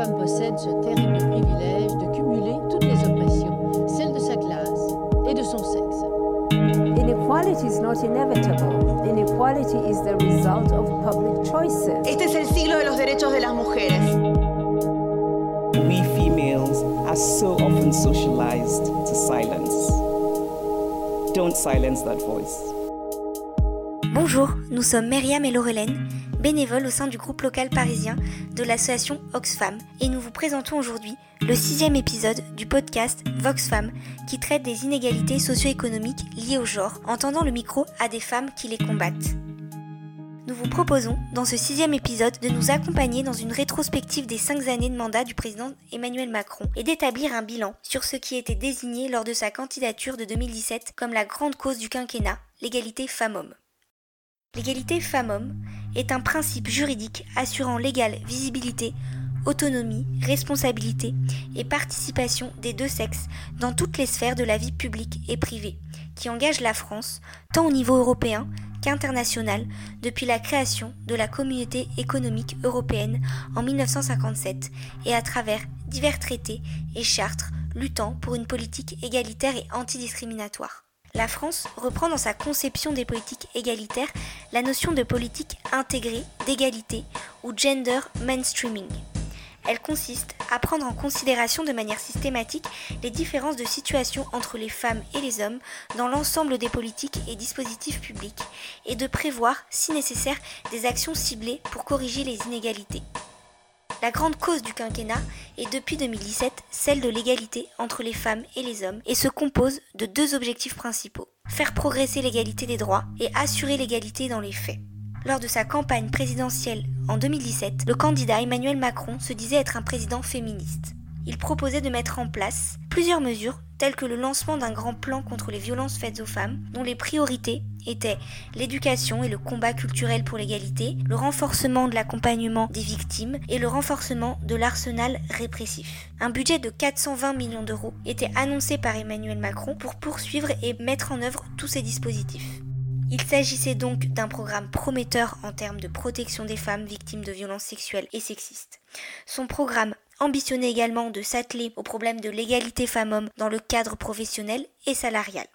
femme possède ce terrible privilège de cumuler toutes les oppressions, celles de sa classe et de son sexe. Inequality is not inevitable. Inequality is the result of public choices. Este es el siglo de los derechos de las mujeres. We females are so often socialized to silence. Don't silence that voice. Bonjour, nous sommes Myriam et Laurelène, bénévoles au sein du groupe local parisien de l'association Oxfam, et nous vous présentons aujourd'hui le sixième épisode du podcast Voxfam qui traite des inégalités socio-économiques liées au genre en tendant le micro à des femmes qui les combattent. Nous vous proposons, dans ce sixième épisode, de nous accompagner dans une rétrospective des cinq années de mandat du président Emmanuel Macron et d'établir un bilan sur ce qui était désigné lors de sa candidature de 2017 comme la grande cause du quinquennat, l'égalité femmes-hommes. L'égalité femmes-hommes est un principe juridique assurant l'égale visibilité, autonomie, responsabilité et participation des deux sexes dans toutes les sphères de la vie publique et privée, qui engage la France, tant au niveau européen qu'international, depuis la création de la communauté économique européenne en 1957 et à travers divers traités et chartes luttant pour une politique égalitaire et antidiscriminatoire. La France reprend dans sa conception des politiques égalitaires la notion de politique intégrée d'égalité ou gender mainstreaming. Elle consiste à prendre en considération de manière systématique les différences de situation entre les femmes et les hommes dans l'ensemble des politiques et dispositifs publics et de prévoir, si nécessaire, des actions ciblées pour corriger les inégalités. La grande cause du quinquennat est depuis 2017 celle de l'égalité entre les femmes et les hommes et se compose de deux objectifs principaux. Faire progresser l'égalité des droits et assurer l'égalité dans les faits. Lors de sa campagne présidentielle en 2017, le candidat Emmanuel Macron se disait être un président féministe. Il proposait de mettre en place plusieurs mesures telles que le lancement d'un grand plan contre les violences faites aux femmes, dont les priorités étaient l'éducation et le combat culturel pour l'égalité, le renforcement de l'accompagnement des victimes et le renforcement de l'arsenal répressif. Un budget de 420 millions d'euros était annoncé par Emmanuel Macron pour poursuivre et mettre en œuvre tous ces dispositifs. Il s'agissait donc d'un programme prometteur en termes de protection des femmes victimes de violences sexuelles et sexistes. Son programme ambitionnait également de s'atteler au problème de l'égalité femmes-hommes dans le cadre professionnel et salarial.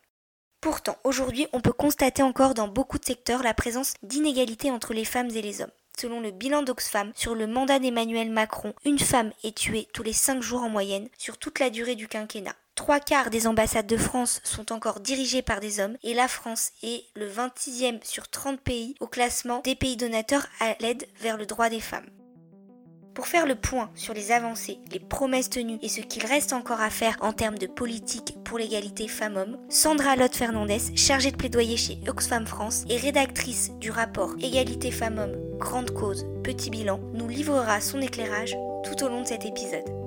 Pourtant, aujourd'hui, on peut constater encore dans beaucoup de secteurs la présence d'inégalités entre les femmes et les hommes. Selon le bilan d'Oxfam, sur le mandat d'Emmanuel Macron, une femme est tuée tous les 5 jours en moyenne sur toute la durée du quinquennat. Trois quarts des ambassades de France sont encore dirigées par des hommes et la France est le 26e sur 30 pays au classement des pays donateurs à l'aide vers le droit des femmes. Pour faire le point sur les avancées, les promesses tenues et ce qu'il reste encore à faire en termes de politique pour l'égalité femmes-hommes, Sandra Lotte Fernandez, chargée de plaidoyer chez Oxfam France et rédactrice du rapport Égalité femmes-hommes, grande cause, petit bilan, nous livrera son éclairage tout au long de cet épisode.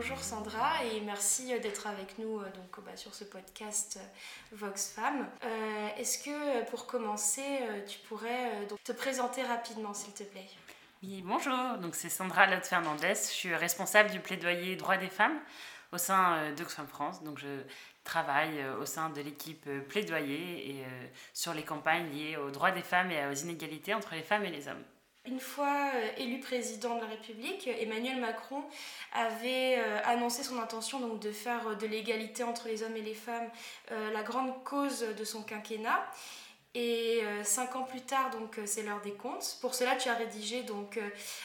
Bonjour Sandra et merci d'être avec nous donc, bah, sur ce podcast Vox Femmes. Euh, Est-ce que pour commencer, tu pourrais donc, te présenter rapidement s'il te plaît? Oui, bonjour, donc c'est Sandra Lotte Fernandez, je suis responsable du plaidoyer droits des femmes au sein d'Oxfam France. Donc je travaille au sein de l'équipe plaidoyer et sur les campagnes liées aux droits des femmes et aux inégalités entre les femmes et les hommes. Une fois élu président de la République, Emmanuel Macron avait annoncé son intention de faire de l'égalité entre les hommes et les femmes la grande cause de son quinquennat. Et cinq ans plus tard, c'est l'heure des comptes. Pour cela, tu as rédigé donc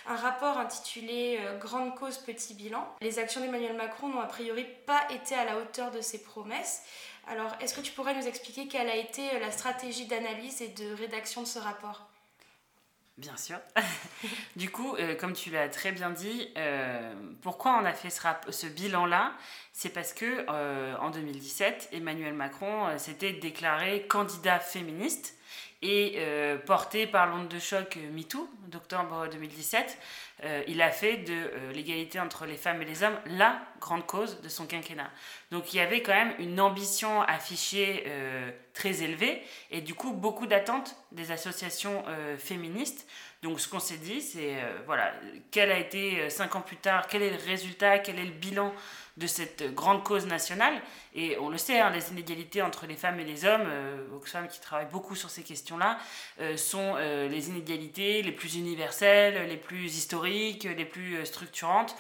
un rapport intitulé Grande cause, petit bilan. Les actions d'Emmanuel Macron n'ont a priori pas été à la hauteur de ses promesses. Alors, est-ce que tu pourrais nous expliquer quelle a été la stratégie d'analyse et de rédaction de ce rapport? Bien sûr. du coup, euh, comme tu l'as très bien dit, euh, pourquoi on a fait ce, bilan-là? C'est parce que euh, en 2017, Emmanuel Macron s'était déclaré candidat féministe et porté par l'onde de choc MeToo d'octobre 2017, il a fait de l'égalité entre les femmes et les hommes la grande cause de son quinquennat. Donc il y avait quand même une ambition affichée très élevée et du coup beaucoup d'attentes des associations féministes. Donc ce qu'on s'est dit, c'est voilà, quel a été cinq ans plus tard, quel est le résultat, quel est le bilan de cette grande cause nationale. Et on le sait, hein, les inégalités entre les femmes et les hommes, euh, Oxfam qui travaille beaucoup sur ces questions-là, euh, sont euh, les inégalités les plus universelles, les plus historiques, les plus structurantes.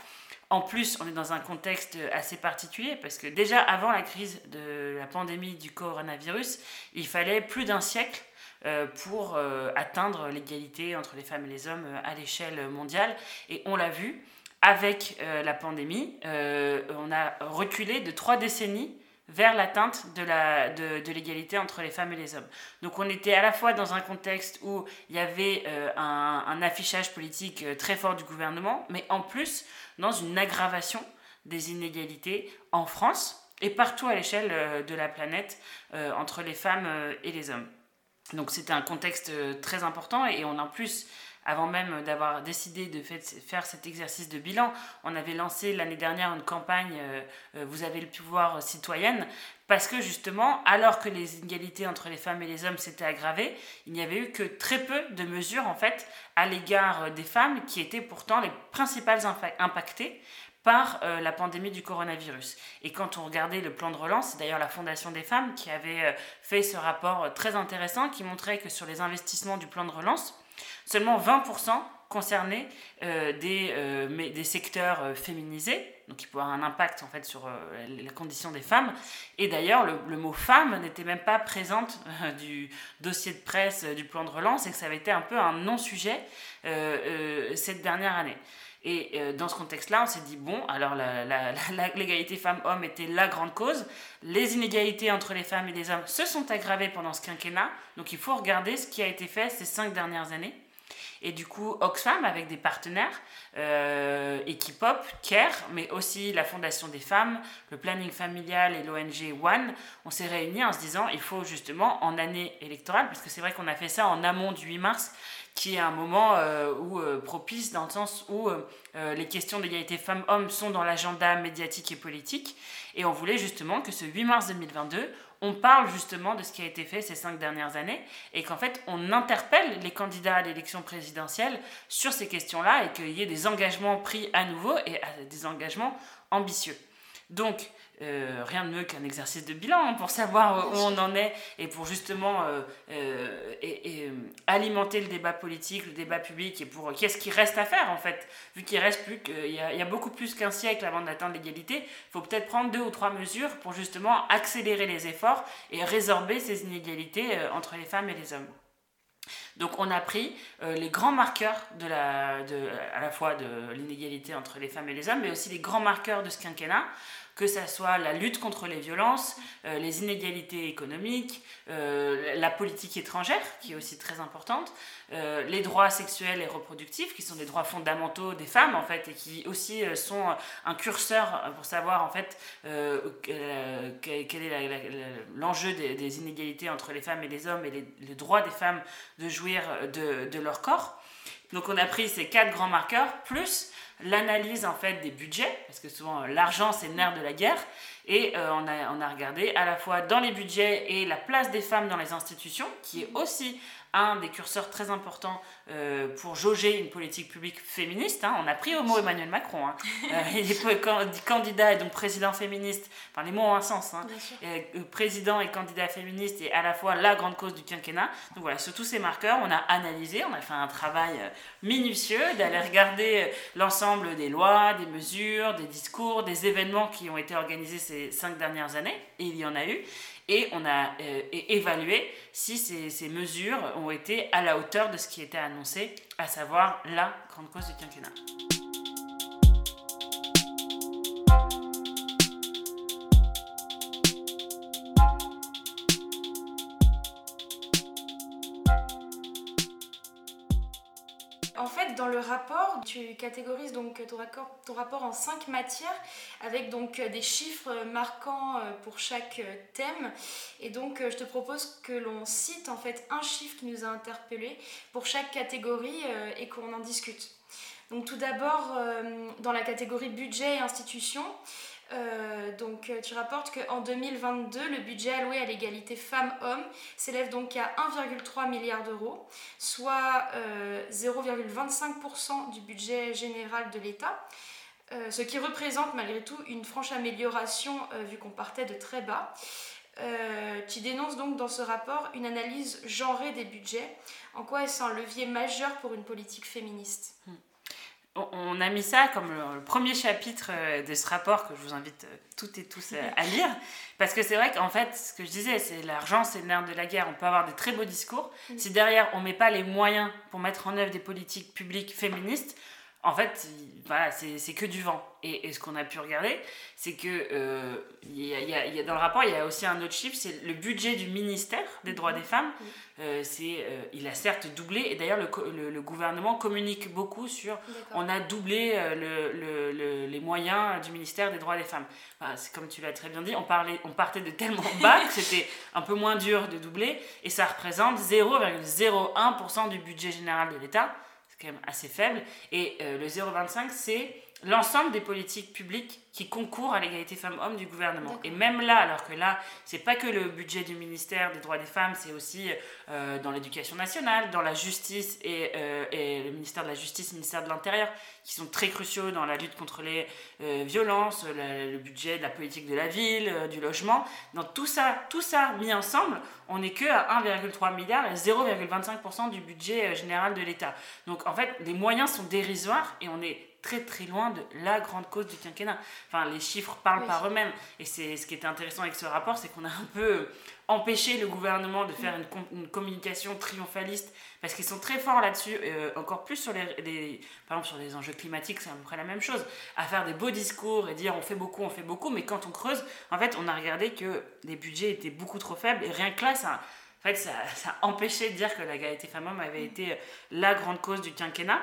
En plus, on est dans un contexte assez particulier parce que déjà avant la crise de la pandémie du coronavirus, il fallait plus d'un siècle pour atteindre l'égalité entre les femmes et les hommes à l'échelle mondiale. Et on l'a vu, avec la pandémie, on a reculé de trois décennies vers l'atteinte de, l'égalité entre les femmes et les hommes. Donc on était à la fois dans un contexte où il y avait euh, un, affichage politique euh, très fort du gouvernement, mais en plus dans une aggravation des inégalités en France et partout à l'échelle euh, de la planète entre les femmes et les hommes. Donc c'était un contexte très important et on en plus avant même d'avoir décidé de faire cet exercice de bilan, on avait lancé l'année dernière une campagne euh, euh, Vous avez le pouvoir citoyenne, parce que justement, alors que les inégalités entre les femmes et les hommes s'étaient aggravées, il n'y avait eu que très peu de mesures en fait à l'égard des femmes qui étaient pourtant les principales impactées par euh, la pandémie du coronavirus. Et quand on regardait le plan de relance, c'est d'ailleurs la Fondation des femmes qui avait fait ce rapport très intéressant qui montrait que sur les investissements du plan de relance, Seulement 20% concernaient euh, des, euh, des secteurs euh, féminisés, donc qui pourraient avoir un impact en fait sur la condition des femmes. Et d'ailleurs, le, mot femme n'était même pas présente du dossier de presse du plan de relance et que ça avait été un peu un non-sujet cette dernière année. Et dans ce contexte-là, on s'est dit, bon, alors l'égalité femmes-hommes était la grande cause. Les inégalités entre les femmes et les hommes se sont aggravées pendant ce quinquennat. Donc il faut regarder ce qui a été fait ces cinq dernières années. Et du coup, Oxfam, avec des partenaires, euh, Equipop, CARE, mais aussi la Fondation des femmes, le planning familial et l'ONG One, on s'est réunis en se disant il faut justement en année électorale, parce que c'est vrai qu'on a fait ça en amont du 8 mars, qui est un moment euh, où, euh, propice dans le sens où euh, les questions d'égalité femmes-hommes sont dans l'agenda médiatique et politique. Et on voulait justement que ce 8 mars 2022, on parle justement de ce qui a été fait ces cinq dernières années et qu'en fait on interpelle les candidats à l'élection présidentielle sur ces questions-là et qu'il y ait des engagements pris à nouveau et des engagements ambitieux. Donc, euh, rien de mieux qu'un exercice de bilan hein, pour savoir où on en est et pour justement euh, euh, et, alimenter le débat politique, le débat public et pour qu'est-ce qui reste à faire en fait. Vu qu'il reste plus qu'il y, y, a beaucoup plus qu'un siècle avant d'atteindre l'égalité, il faut peut-être prendre deux ou trois mesures pour justement accélérer les efforts et résorber ces inégalités entre les femmes et les hommes. Donc on a pris les grands marqueurs de la, de, à la fois de l'inégalité entre les femmes et les hommes, mais aussi les grands marqueurs de ce quinquennat que ce soit la lutte contre les violences, euh, les inégalités économiques, euh, la politique étrangère, qui est aussi très importante, euh, les droits sexuels et reproductifs, qui sont des droits fondamentaux des femmes, en fait, et qui aussi sont un curseur pour savoir, en fait, quel est l'enjeu des, inégalités entre les femmes et les hommes et les, droits des femmes de jouir de, de leur corps. Donc on a pris ces quatre grands marqueurs, plus l'analyse en fait des budgets, parce que souvent euh, l'argent c'est le nerf de la guerre, et euh, on, a, on a regardé à la fois dans les budgets et la place des femmes dans les institutions, qui est aussi un des curseurs très importants euh, pour jauger une politique publique féministe. Hein. On a pris au mot Emmanuel Macron. Hein. Euh, il est candidat et donc président féministe. Enfin, les mots ont un sens. Hein. Euh, président et candidat féministe est à la fois la grande cause du quinquennat. Donc voilà, sur tous ces marqueurs, on a analysé, on a fait un travail minutieux d'aller regarder l'ensemble des lois, des mesures, des discours, des événements qui ont été organisés ces cinq dernières années. Et il y en a eu et on a euh, évalué si ces, ces, mesures ont été à la hauteur de ce qui était annoncé, à savoir la grande cause du quinquennat. dans le rapport, tu catégorises donc ton rapport en cinq matières avec donc des chiffres marquants euh, pour chaque euh, thème. Et donc, euh, je te propose que l'on cite en fait un chiffre qui nous a interpellés pour chaque catégorie et qu'on en discute. Donc, tout d'abord, dans la catégorie budget et institutions, euh, donc euh, tu rapportes qu'en 2022, le budget alloué à l'égalité femmes-hommes s'élève donc à 1,3 milliard d'euros, soit 0,25% euh, du budget général de l'État. Ce qui représente malgré tout une franche amélioration vu qu'on partait de très bas. qui dénonce donc dans ce rapport une analyse genrée des budgets, en quoi est-ce un levier majeur pour une politique féministe hmm on a mis ça comme le, premier chapitre euh, de ce rapport que je vous invite euh, toutes et tous euh, à lire. Parce que c'est vrai qu'en fait, ce que je disais, c'est l'argent, c'est le nerf de la guerre. On peut avoir des très beaux discours. Mm. Si derrière, on ne met pas les moyens pour mettre en œuvre des politiques publiques féministes, en fait, voilà, c'est que du vent. Et, ce qu'on a pu regarder, c'est que euh, y a, dans le rapport, il y a aussi un autre chiffre, c'est le budget du ministère des droits des femmes. Euh, euh, il a certes doublé, et d'ailleurs le, le, gouvernement communique beaucoup sur, on a doublé le, le, les moyens du ministère des droits des femmes. c'est comme tu l'as très bien dit, on, parlait, on partait de tellement bas que c'était un peu moins dur de doubler, et ça représente 0,01% du budget général de l'État quand même assez faible. Et euh, le 0,25, c'est l'ensemble des politiques publiques qui concourent à l'égalité femmes-hommes du gouvernement. Et même là, alors que là, c'est pas que le budget du ministère des droits des femmes, c'est aussi euh, dans l'éducation nationale, dans la justice et, euh, et, le ministère de la justice, le ministère de l'intérieur, qui sont très cruciaux dans la lutte contre les violences, le, budget de la politique de la ville, du logement. Dans tout ça, tout ça mis ensemble, on n'est que à 1,3 milliard et 0,25% du budget général de l'État. Donc en fait, les moyens sont dérisoires et on est très très loin de la grande cause du quinquennat. Enfin, les chiffres parlent par eux-mêmes. Et c'est ce qui est intéressant avec ce rapport, c'est qu'on a un peu empêché le gouvernement de faire une, communication triomphaliste, parce qu'ils sont très forts là-dessus, euh, encore plus sur les, par exemple sur les enjeux climatiques, c'est à peu près la même chose, à faire des beaux discours et dire on fait beaucoup, on fait beaucoup, mais quand on creuse, en fait, on a regardé que les budgets étaient beaucoup trop faibles, et rien que là, ça... En fait, ça, ça empêchait de dire que la égalité femmes-hommes avait été la grande cause du quinquennat.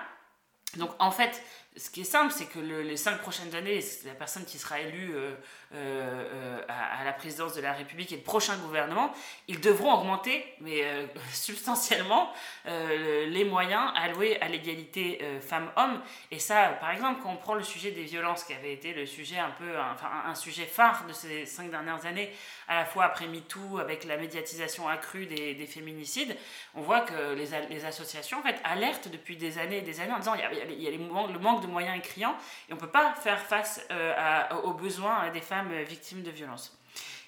Donc en fait, ce qui est simple, c'est que les cinq prochaines années, la personne qui sera élue euh, euh, euh, à, la présidence de la République et le prochain gouvernement, ils devront augmenter, mais substantiellement, les moyens alloués à l'égalité femmes-hommes. Et ça, par exemple, quand on prend le sujet des violences, qui avait été le sujet un peu, enfin, un sujet phare de ces cinq dernières années, à la fois après MeToo, avec la médiatisation accrue des, des féminicides, on voit que les, associations alertent depuis des années et des années en disant il y a, le manque de moyens est criant et on ne peut pas faire face euh, aux besoins des femmes victimes de violences.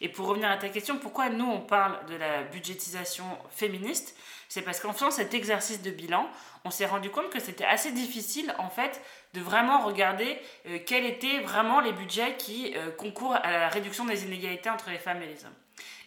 Et pour revenir à ta question, pourquoi nous on parle de la budgétisation féministe? C'est parce qu'en faisant cet exercice de bilan, on s'est rendu compte que c'était assez difficile en fait de vraiment regarder euh, quels étaient vraiment les budgets qui euh, concourent à la réduction des inégalités entre les femmes et les hommes.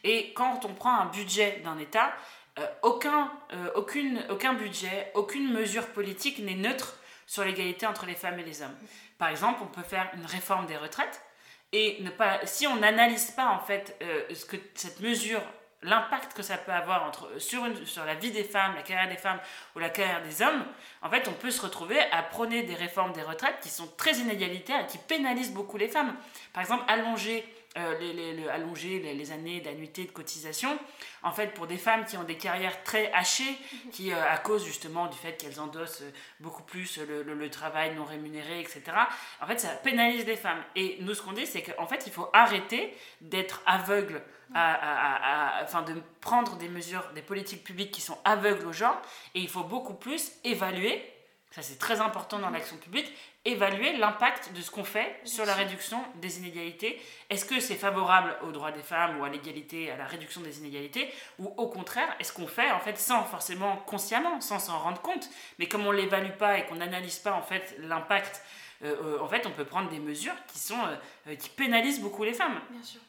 Et quand on prend un budget d'un État, euh, aucun, aucune, aucun budget, aucune mesure politique n'est neutre sur l'égalité entre les femmes et les hommes. Par exemple, on peut faire une réforme des retraites et ne pas, si on n'analyse pas en fait ce que cette mesure l'impact que ça peut avoir entre, sur, une, sur la vie des femmes, la carrière des femmes ou la carrière des hommes, en fait, on peut se retrouver à prôner des réformes des retraites qui sont très inégalitaires et qui pénalisent beaucoup les femmes. Par exemple, allonger euh, les, allonger les, années d'annuité de cotisation, en fait, pour des femmes qui ont des carrières très hachées, qui, euh, à cause justement du fait qu'elles endossent beaucoup plus le, le, travail non rémunéré, etc., en fait, ça pénalise les femmes. Et nous, ce qu'on dit, c'est qu'en fait, il faut arrêter d'être aveugle à, enfin, de prendre des mesures, des politiques publiques qui sont aveugles aux gens, et il faut beaucoup plus évaluer, ça c'est très important dans l'action publique, évaluer l'impact de ce qu'on fait sur la réduction des inégalités. Est-ce que c'est favorable aux droits des femmes ou à l'égalité, à la réduction des inégalités, ou au contraire, est-ce qu'on fait en fait sans forcément consciemment, sans s'en rendre compte, mais comme on l'évalue pas et qu'on n'analyse pas en fait l'impact, euh, euh, en fait on peut prendre des mesures qui sont euh, qui pénalisent beaucoup les femmes. Bien sûr.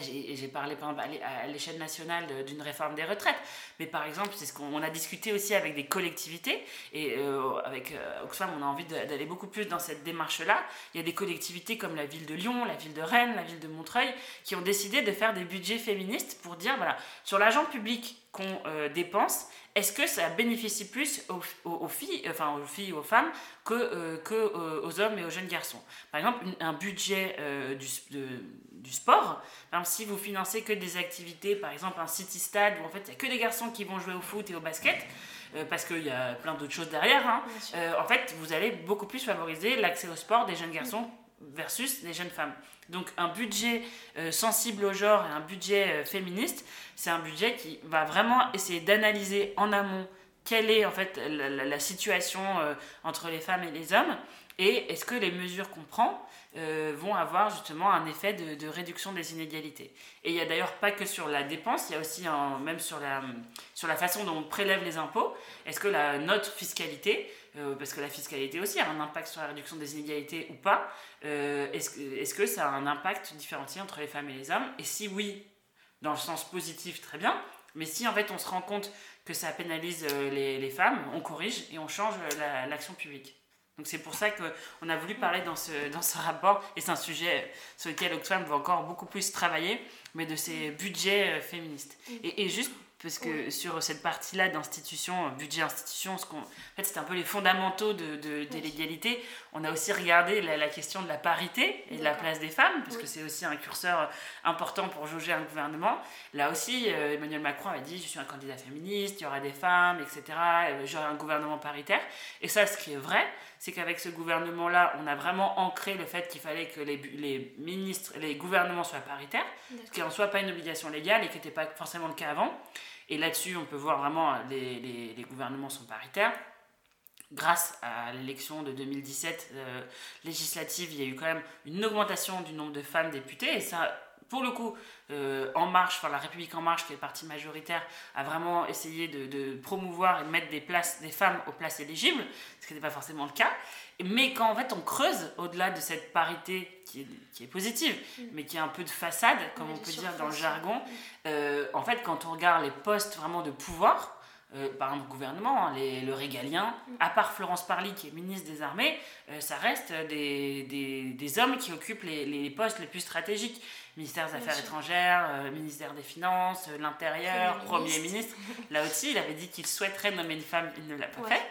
J'ai parlé à l'échelle nationale d'une réforme des retraites, mais par exemple, c'est ce qu'on a discuté aussi avec des collectivités, et euh, avec euh, Oxfam, on a envie d'aller beaucoup plus dans cette démarche-là. Il y a des collectivités comme la ville de Lyon, la ville de Rennes, la ville de Montreuil, qui ont décidé de faire des budgets féministes pour dire, voilà, sur l'argent public qu'on euh, dépense, est-ce que ça bénéficie plus aux, filles, enfin aux filles, aux femmes, que, euh, que euh, aux hommes et aux jeunes garçons? Par exemple, un budget du, du, sport, par exemple, si vous financez que des activités, par exemple un city stade où en fait il n'y a que des garçons qui vont jouer au foot et au basket, parce qu'il y a plein d'autres choses derrière, hein, en fait, vous allez beaucoup plus favoriser l'accès au sport des jeunes garçons versus des jeunes femmes. Donc un budget euh, sensible au genre et un budget euh, féministe, c'est un budget qui va vraiment essayer d'analyser en amont quelle est en fait la, situation entre les femmes et les hommes et est-ce que les mesures qu'on prend euh, vont avoir justement un effet de, réduction des inégalités? Et il n'y a d'ailleurs pas que sur la dépense, il y a aussi même sur la, sur la façon dont on prélève les impôts. Est-ce que la, notre fiscalité, euh, parce que la fiscalité aussi a un impact sur la réduction des inégalités ou pas, euh, est-ce, est que ça a un impact différencié entre les femmes et les hommes? Et si oui, dans le sens positif, très bien. Mais si en fait on se rend compte que ça pénalise les, les femmes, on corrige et on change l'action publique. Donc c'est pour ça qu'on a voulu parler dans ce, dans ce rapport, et c'est un sujet sur lequel Oxfam va encore beaucoup plus travailler, mais de ces budgets euh, féministes. Et, et juste parce que sur cette partie-là d'institution, budget institution, ce qu'on, en fait, c'est un peu les fondamentaux de, de, de l'égalité. On a aussi regardé la, question de la parité et de la place des femmes, parce que c'est aussi un curseur important pour jauger un gouvernement. Là aussi, euh, Emmanuel Macron avait dit, je suis un candidat féministe, il y aura des femmes, etc., euh, j'aurai un gouvernement paritaire. Et ça, ce qui est vrai, c'est qu'avec ce gouvernement-là, on a vraiment ancré le fait qu'il fallait que les, les ministres, les gouvernements soient paritaires, ce qui en soit pas une obligation légale et qui n'était pas forcément le cas avant. Et là-dessus, on peut voir vraiment les, les, les gouvernements sont paritaires. Grâce à l'élection de 2017 euh, législative, il y a eu quand même une augmentation du nombre de femmes députées. Et ça, pour le coup, euh, En Marche, enfin la République En Marche, qui est parti majoritaire, a vraiment essayé de, de, promouvoir et de mettre des, places, des femmes aux places éligibles, ce qui n'était pas forcément le cas. Mais quand en fait on creuse au-delà de cette parité qui est, qui est positive, mm. mais qui est un peu de façade, comme on peut dire dans le jargon, mm. euh, en fait quand on regarde les postes vraiment de pouvoir, euh, par exemple, le gouvernement, hein, les, le régalien, mm. à part Florence Parly, qui est ministre des Armées, euh, ça reste des, des, des, hommes qui occupent les, les, postes les plus stratégiques. Ministère des Affaires étrangères, ministère des Finances, l'Intérieur, Premier, ministre. Là aussi, il avait dit qu'il souhaiterait nommer une femme, il ne l'a pas fait.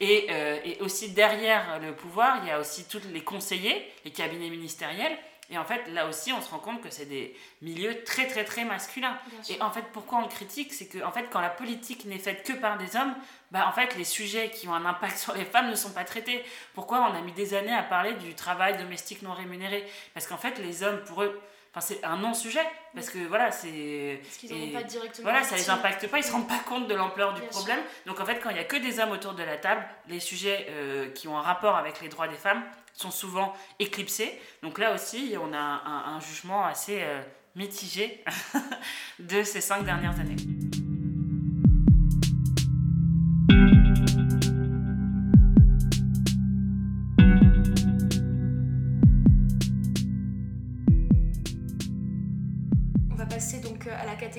Et, et aussi derrière le pouvoir, il y a aussi tous les conseillers, les cabinets ministériels et en fait, là aussi, on se rend compte que c'est des milieux très, très, très masculins. Et en fait, pourquoi on le critique C'est que, en fait, quand la politique n'est faite que par des hommes, bah, en fait, les sujets qui ont un impact sur les femmes ne sont pas traités. Pourquoi on a mis des années à parler du travail domestique non rémunéré? Parce qu'en fait, les hommes, pour eux, Enfin, c'est un non-sujet parce que voilà c'est parce qu'ils pas directement voilà ça les impacte pas ils se rendent pas compte de l'ampleur du problème donc en fait quand il y a que des hommes autour de la table les sujets euh, qui ont un rapport avec les droits des femmes sont souvent éclipsés. Donc là aussi, on a un, jugement assez euh, mitigé de ces cinq dernières années.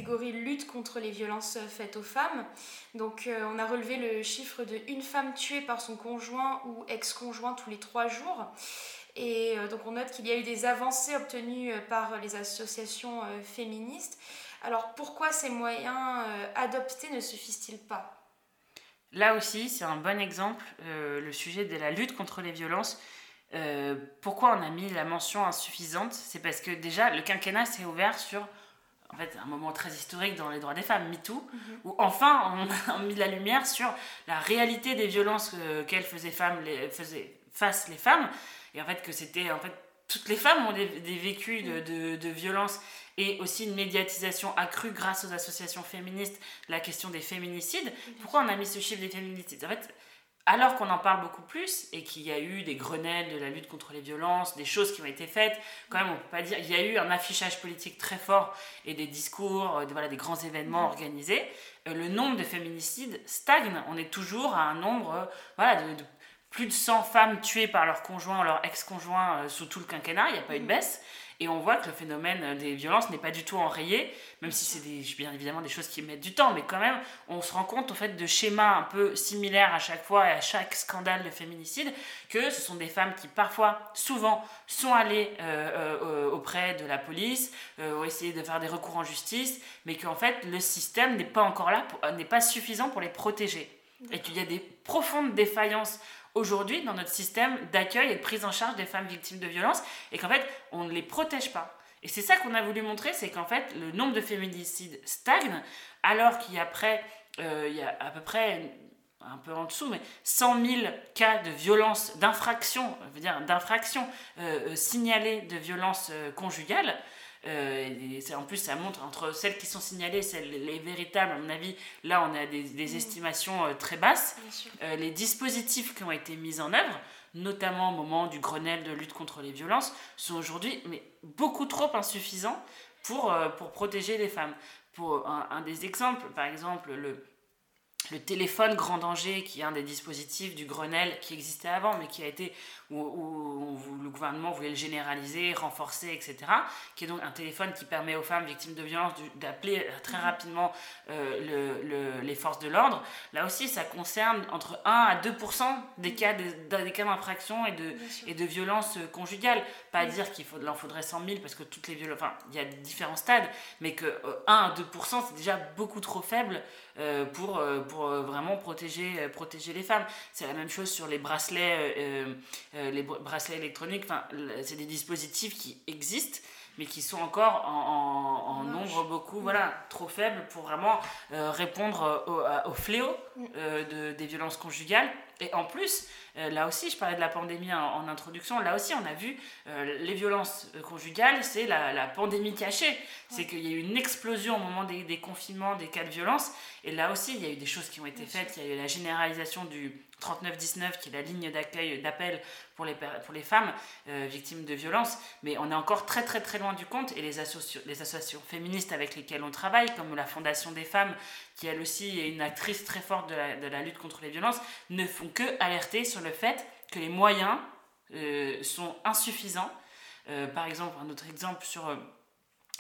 Catégorie lutte contre les violences faites aux femmes. Donc euh, on a relevé le chiffre de une femme tuée par son conjoint ou ex-conjoint tous les trois jours. Et euh, donc on note qu'il y a eu des avancées obtenues euh, par les associations féministes. Alors pourquoi ces moyens adoptés ne suffisent-ils pas? Là aussi, c'est un bon exemple, le sujet de la lutte contre les violences. pourquoi on a mis la mention insuffisante? C'est parce que déjà, le quinquennat s'est ouvert sur en fait, un moment très historique dans les droits des femmes, MeToo, mhm. où enfin on a mis la lumière sur la réalité des violences euh, qu'elles faisaient, femmes, les, faisaient face les femmes, et en fait que c'était, en fait, toutes les femmes ont des, des vécus de, de, de violence et aussi une médiatisation accrue grâce aux associations féministes, la question des féminicides. Pourquoi on a mis ce chiffre des féminicides? En fait, alors qu'on en parle beaucoup plus et qu'il y a eu des grenelles de la lutte contre les violences, des choses qui ont été faites, quand même on peut pas dire, il y a eu un affichage politique très fort et des discours, euh, voilà, des grands événements organisés, euh, le nombre de féminicides stagne, on est toujours à un nombre euh, voilà, de, plus de 100 femmes tuées par leur conjoint ou leur ex-conjoint sous tout le quinquennat, il n'y a pas eu de baisse. Et on voit que le phénomène des violences n'est pas du tout enrayé, même si c'est bien évidemment des choses qui mettent du temps, mais quand même, on se rend compte en fait de schémas un peu similaires à chaque fois et à chaque scandale de féminicide, que ce sont des femmes qui parfois, souvent, sont allées euh, euh, auprès de la police, euh, ont essayé de faire des recours en justice, mais qu'en fait le système n'est pas encore là, n'est pas suffisant pour les protéger. Et qu'il y a des profondes défaillances aujourd'hui dans notre système d'accueil et de prise en charge des femmes victimes de violences et qu'en fait on ne les protège pas. Et c'est ça qu'on a voulu montrer, c'est qu'en fait le nombre de féminicides stagne alors qu'il y a euh, y a à peu près un peu en dessous, mais 100 000 cas de violence, d'infraction, dire d'infraction euh, euh, signalées de violence conjugale. Euh, en plus, ça montre entre celles qui sont signalées, celles les véritables, à mon avis, là on a des, des mmh. estimations euh, très basses. Euh, les dispositifs qui ont été mis en œuvre, notamment au moment du Grenelle de lutte contre les violences, sont aujourd'hui mais beaucoup trop insuffisants pour, pour protéger les femmes. Pour un, un des exemples, par exemple, le, le téléphone grand danger, qui est un des dispositifs du Grenelle qui existait avant, mais qui a été où, le gouvernement voulait le généraliser, renforcer, etc. Qui est donc un téléphone qui permet aux femmes victimes de violences d'appeler euh, très rapidement euh, le, les forces de l'ordre. Là aussi, ça concerne entre 1 à 2 des cas d'infraction et de, et de violences euh, conjugales. Pas à dire qu'il en faudrait 100 000 parce que toutes les violences, enfin, il y a différents stades, mais que 1 à 2 c'est déjà beaucoup trop faible pour, pour vraiment protéger, protéger les femmes. C'est la même chose sur les bracelets euh, les bracelets électroniques, enfin, c'est des dispositifs qui existent, mais qui sont encore en, nombre beaucoup, voilà, trop faible pour vraiment euh, répondre au, fléau mm. euh, de, des violences conjugales. Et en plus, là aussi, je parlais de la pandémie en, introduction, là aussi, on a vu les violences conjugales, c'est la, pandémie cachée. C'est qu'il y a eu une explosion au moment des, des, confinements, des cas de violence. Et là aussi, il y a eu des choses qui ont été faites. Il y a eu la généralisation du, 3919, qui est la ligne d'accueil, d'appel pour les, pour les femmes euh, victimes de violences. Mais on est encore très très très loin du compte et les, les associations féministes avec lesquelles on travaille, comme la Fondation des femmes, qui elle aussi est une actrice très forte de la, lutte contre les violences, ne font que alerter sur le fait que les moyens euh, sont insuffisants. Euh, par exemple, un autre exemple sur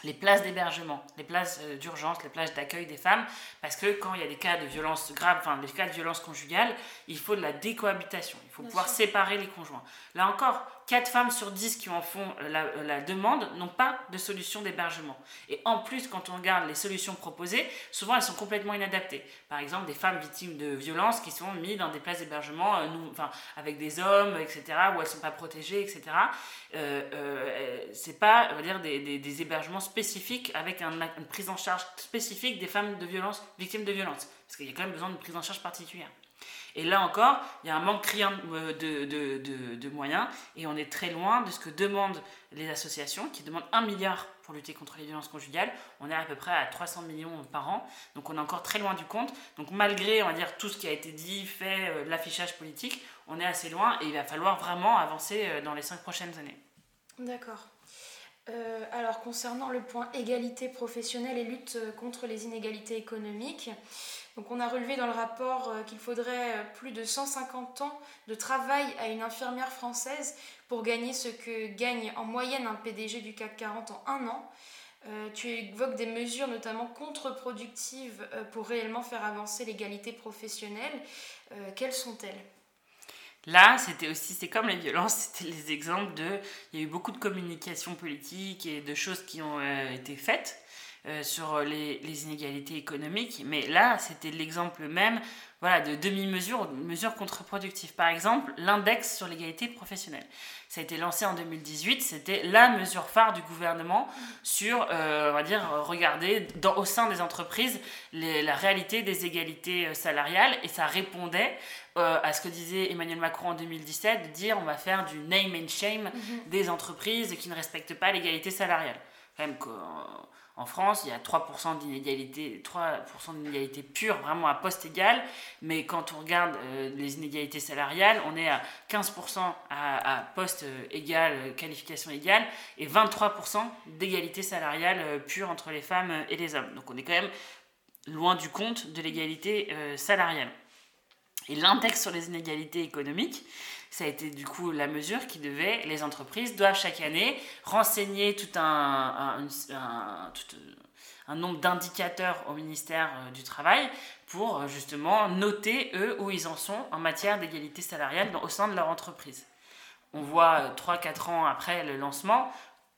les places d'hébergement, les places euh, d'urgence, les places d'accueil des femmes, parce que quand il y a des cas de violence grave, enfin des cas de violence conjugale, il faut de la décohabitation, faut pouvoir séparer les conjoints. Là encore, 4 femmes sur 10 qui en font la, demande n'ont pas de solution d'hébergement. Et en plus, quand on regarde les solutions proposées, souvent elles sont complètement inadaptées. Par exemple, des femmes victimes de violences qui sont mises dans des places d'hébergement euh, enfin, avec des hommes, etc., où elles ne sont pas protégées, etc. Euh, euh, c'est pas, on va dire, des, des, hébergements spécifiques avec un, une prise en charge spécifique des femmes de violence, victimes de violences. Parce qu'il y a quand même besoin d'une prise en charge particulière. Et là encore, il y a un manque criant de, de, de, moyens et on est très loin de ce que demandent les associations qui demandent un milliard pour lutter contre les violences conjugales. On est à peu près à 300 millions par an, donc on est encore très loin du compte. Donc malgré, on va dire, tout ce qui a été dit, fait, euh, l'affichage politique, on est assez loin et il va falloir vraiment avancer euh, dans les cinq prochaines années. D'accord. Euh, alors concernant le point égalité professionnelle et lutte contre les inégalités économiques, donc on a relevé dans le rapport euh, qu'il faudrait euh, plus de 150 ans de travail à une infirmière française pour gagner ce que gagne en moyenne un PDG du CAC 40 en un an. Euh, tu évoques des mesures notamment contre-productives pour réellement faire avancer l'égalité professionnelle. quelles sont-elles? Là, c'était aussi, c'est comme les violences, c'était les exemples de, il y a eu beaucoup de communication politique et de choses qui ont été faites. Euh, sur les, les, inégalités économiques. Mais là, c'était l'exemple même voilà, de demi-mesures, mesures contre-productives. Par exemple, l'index sur l'égalité professionnelle. Ça a été lancé en 2018, c'était la mesure phare du gouvernement sur, euh, on va dire, regarder dans, au sein des entreprises la réalité des égalités euh, salariales et ça répondait à ce que disait Emmanuel Macron en 2017, de dire on va faire du name and shame mhm. des entreprises qui ne respectent pas l'égalité salariale. Quand même, en France, il y a 3% d'inégalité, 3% d'inégalité pure, vraiment à poste égal. Mais quand on regarde euh, les inégalités salariales, on est à 15% à, poste euh, égal, euh, qualification égale, et 23% d'égalité salariale pure entre les femmes et les hommes. Donc on est quand même loin du compte de l'égalité salariale. Et l'index sur les inégalités économiques, ça a été du coup la mesure qui devait, les entreprises doivent chaque année renseigner tout un, un, nombre d'indicateurs au ministère euh, du Travail pour euh, justement noter eux où ils en sont en matière d'égalité salariale au sein de leur entreprise. On voit 3-4 euh, ans après le lancement,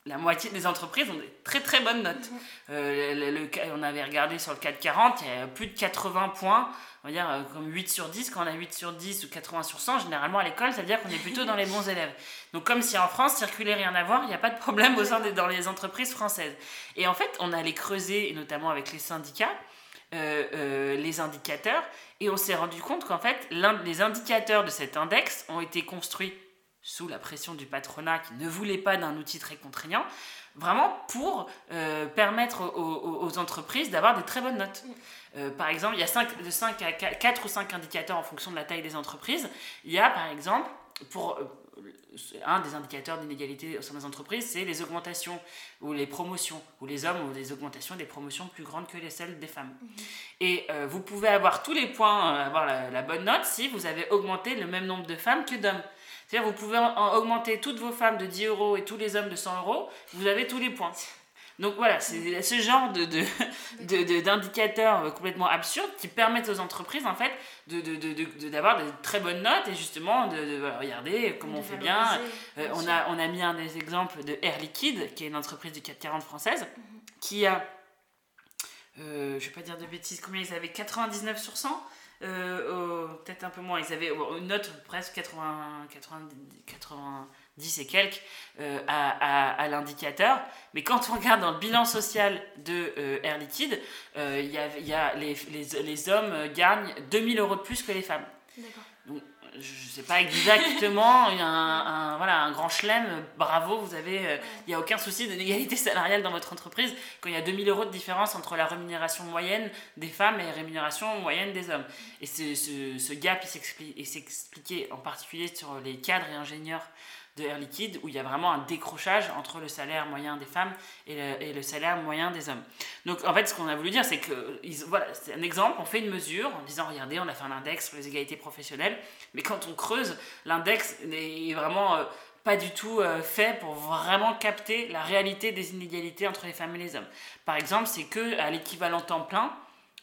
la moitié des entreprises ont des très très bonnes notes. Mhm. le, on avait regardé sur le 440, il y a plus de 80 points on va dire, euh, comme 8 sur 10, quand on a 8 sur 10 ou 80 sur 100, généralement à l'école, ça veut dire qu'on est plutôt dans les bons élèves. Donc comme si en France, circuler rien à voir, il n'y a pas de problème au sein des, dans les entreprises françaises. Et en fait, on allait creuser, notamment avec les syndicats, euh, euh, les indicateurs, et on s'est rendu compte qu'en fait, les indicateurs de cet index ont été construits sous la pression du patronat qui ne voulait pas d'un outil très contraignant, vraiment pour euh, permettre aux, entreprises d'avoir des très bonnes notes. Mm. Euh, par exemple, il y a 5, de 5 à 4, ou 5 indicateurs en fonction de la taille des entreprises. Il y a par exemple, pour euh, un des indicateurs d'inégalité au sein des entreprises, c'est les augmentations ou les promotions, où les hommes ont des augmentations des promotions plus grandes que les celles des femmes. Mm. Et vous pouvez avoir tous les points, avoir la, la bonne note si vous avez augmenté le même nombre de femmes que d'hommes. C'est-à-dire, vous pouvez augmenter toutes vos femmes de 10 euros et tous les hommes de 100 euros, vous avez tous les points. Donc voilà, c'est ce genre de, de, d'indicateurs euh, complètement absurdes qui permettent aux entreprises en fait d'avoir de, très bonnes notes et justement de, regarder comment on fait bien. Euh, on, a, on a mis un des exemples de Air Liquide, qui est une entreprise du 440 française, mhm. qui a, euh, je ne vais pas dire de bêtises, combien ils avaient 99 sur 100 euh, peut-être un peu moins, ils avaient une note presque 80, 90, et quelques euh, à, à, l'indicateur. Mais quand on regarde dans le bilan social de euh, Air Liquide, il y y a les, les, les, hommes gagnent 2000 euros de plus que les femmes. Je ne sais pas exactement, il y a un, voilà, un grand chelem, bravo, vous avez, euh, il n'y a aucun souci d'inégalité salariale dans votre entreprise quand il y a 2000 euros de différence entre la rémunération moyenne des femmes et la rémunération moyenne des hommes. Et ce, ce, ce gap, il s'expliquait en particulier sur les cadres et ingénieurs de Air Liquide, où il y a vraiment un décrochage entre le salaire moyen des femmes et le, salaire moyen des hommes. Donc en fait, ce qu'on a voulu dire, c'est que, voilà, c'est un exemple, on fait une mesure en disant, regardez, on a fait un index sur les égalités professionnelles, mais quand on creuse, l'index n'est vraiment... Euh, pas du tout euh, fait pour vraiment capter la réalité des inégalités entre les femmes et les hommes. Par exemple, c'est que à l'équivalent temps plein,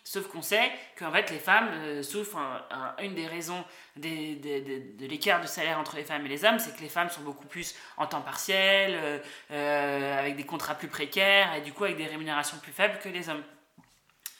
Sauf qu'on sait qu'en fait, les femmes euh, souffrent. une des raisons de l'écart de salaire entre les femmes et les hommes, c'est que les femmes sont beaucoup plus en temps partiel, euh, euh, avec des contrats plus précaires et du coup avec des rémunérations plus faibles que les hommes.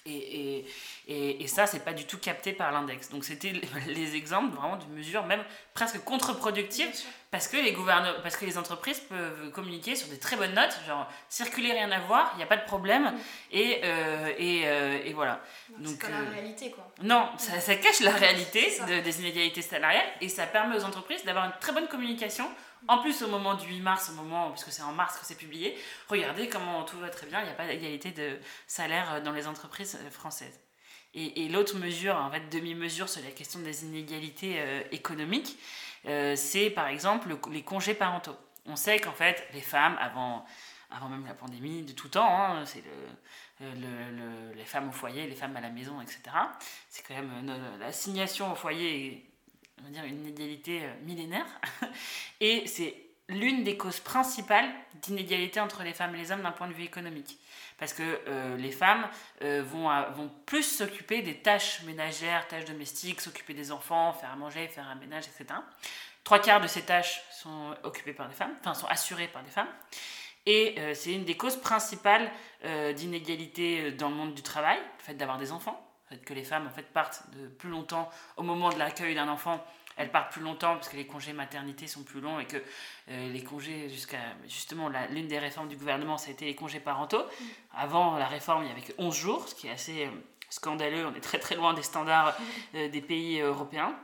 Et, et, ça, c'est pas du tout capté par l'index. Donc, c'était les exemples vraiment de mesures même presque contre-productives parce que, les gouvernements, parce que les entreprises peuvent communiquer sur des très bonnes notes, genre circuler, rien à voir, il n'y a pas de problème, et, euh, et, euh, et, voilà. Donc, c'est la euh, réalité, quoi. Non, ça, ça cache la réalité des inégalités salariales et ça permet aux entreprises d'avoir une très bonne communication en plus, au moment du 8 mars, au moment, puisque c'est en mars que c'est publié, regardez comment tout va très bien, il n'y a pas d'égalité de salaire dans les entreprises françaises. Et, l'autre mesure, en fait, demi-mesure sur la question des inégalités euh, économiques, euh, c'est par exemple les congés parentaux. On sait qu'en fait, les femmes, avant, avant même la pandémie, de tout temps, hein, c'est le, les femmes au foyer, les femmes à la maison, etc. C'est quand même euh, l'assignation au foyer, on va dire, une inégalité millénaire. Et c'est l'une des causes principales d'inégalité entre les femmes et les hommes d'un point de vue économique parce que euh, les femmes euh, vont, vont plus s'occuper des tâches ménagères, tâches domestiques, s'occuper des enfants, faire à manger, faire un ménage, etc. Trois quarts de ces tâches sont occupées par des femmes, enfin sont assurées par des femmes. Et euh, c'est une des causes principales d'inégalité dans le monde du travail, le fait d'avoir des enfants, le fait que les femmes en fait, partent de plus longtemps au moment de l'accueil d'un enfant elles partent plus longtemps parce que les congés maternité sont plus longs et que euh, les congés, jusqu'à justement, l'une des réformes du gouvernement, ça a été les congés parentaux. Mm. Avant la réforme, il n'y avait que 11 jours, ce qui est assez euh, scandaleux. On est très très loin des standards euh, des pays européens.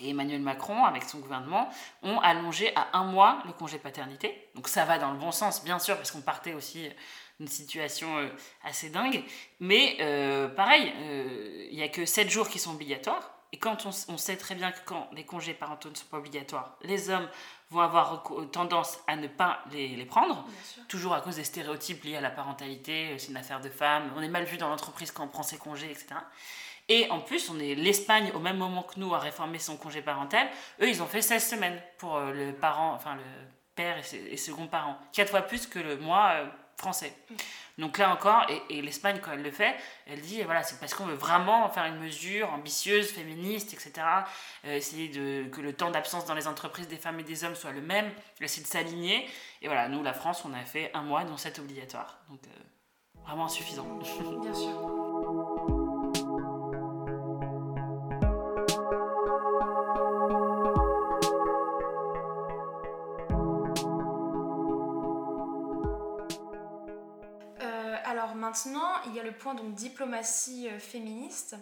Et Emmanuel Macron, avec son gouvernement, ont allongé à un mois le congé paternité. Donc ça va dans le bon sens, bien sûr, parce qu'on partait aussi d'une situation assez dingue. Mais pareil, il n'y a que 7 jours qui sont obligatoires. Et quand on, sait très bien que quand les congés parentaux ne sont pas obligatoires, les hommes vont avoir tendance à ne pas les, prendre, toujours à cause des stéréotypes liés à la parentalité, c'est une affaire de femme, on est mal vu dans l'entreprise quand on prend ses congés, etc. Et en plus, on est l'Espagne au même moment que nous a réformé son congé parental. Eux, ils ont fait 16 semaines pour euh, le parent, enfin le père et, second parent, quatre fois plus que le mois euh, français. Donc là encore, et, l'Espagne, quand elle le fait, elle dit, voilà, c'est parce qu'on veut vraiment faire une mesure ambitieuse, féministe, etc. Euh, essayer de, que le temps d'absence dans les entreprises des femmes et des hommes soit le même, essayer de s'aligner. Et voilà, nous, la France, on a fait un mois, dont c'est obligatoire. Donc euh, vraiment insuffisant. Bien sûr. Maintenant, il y a le point donc diplomatie euh, féministe.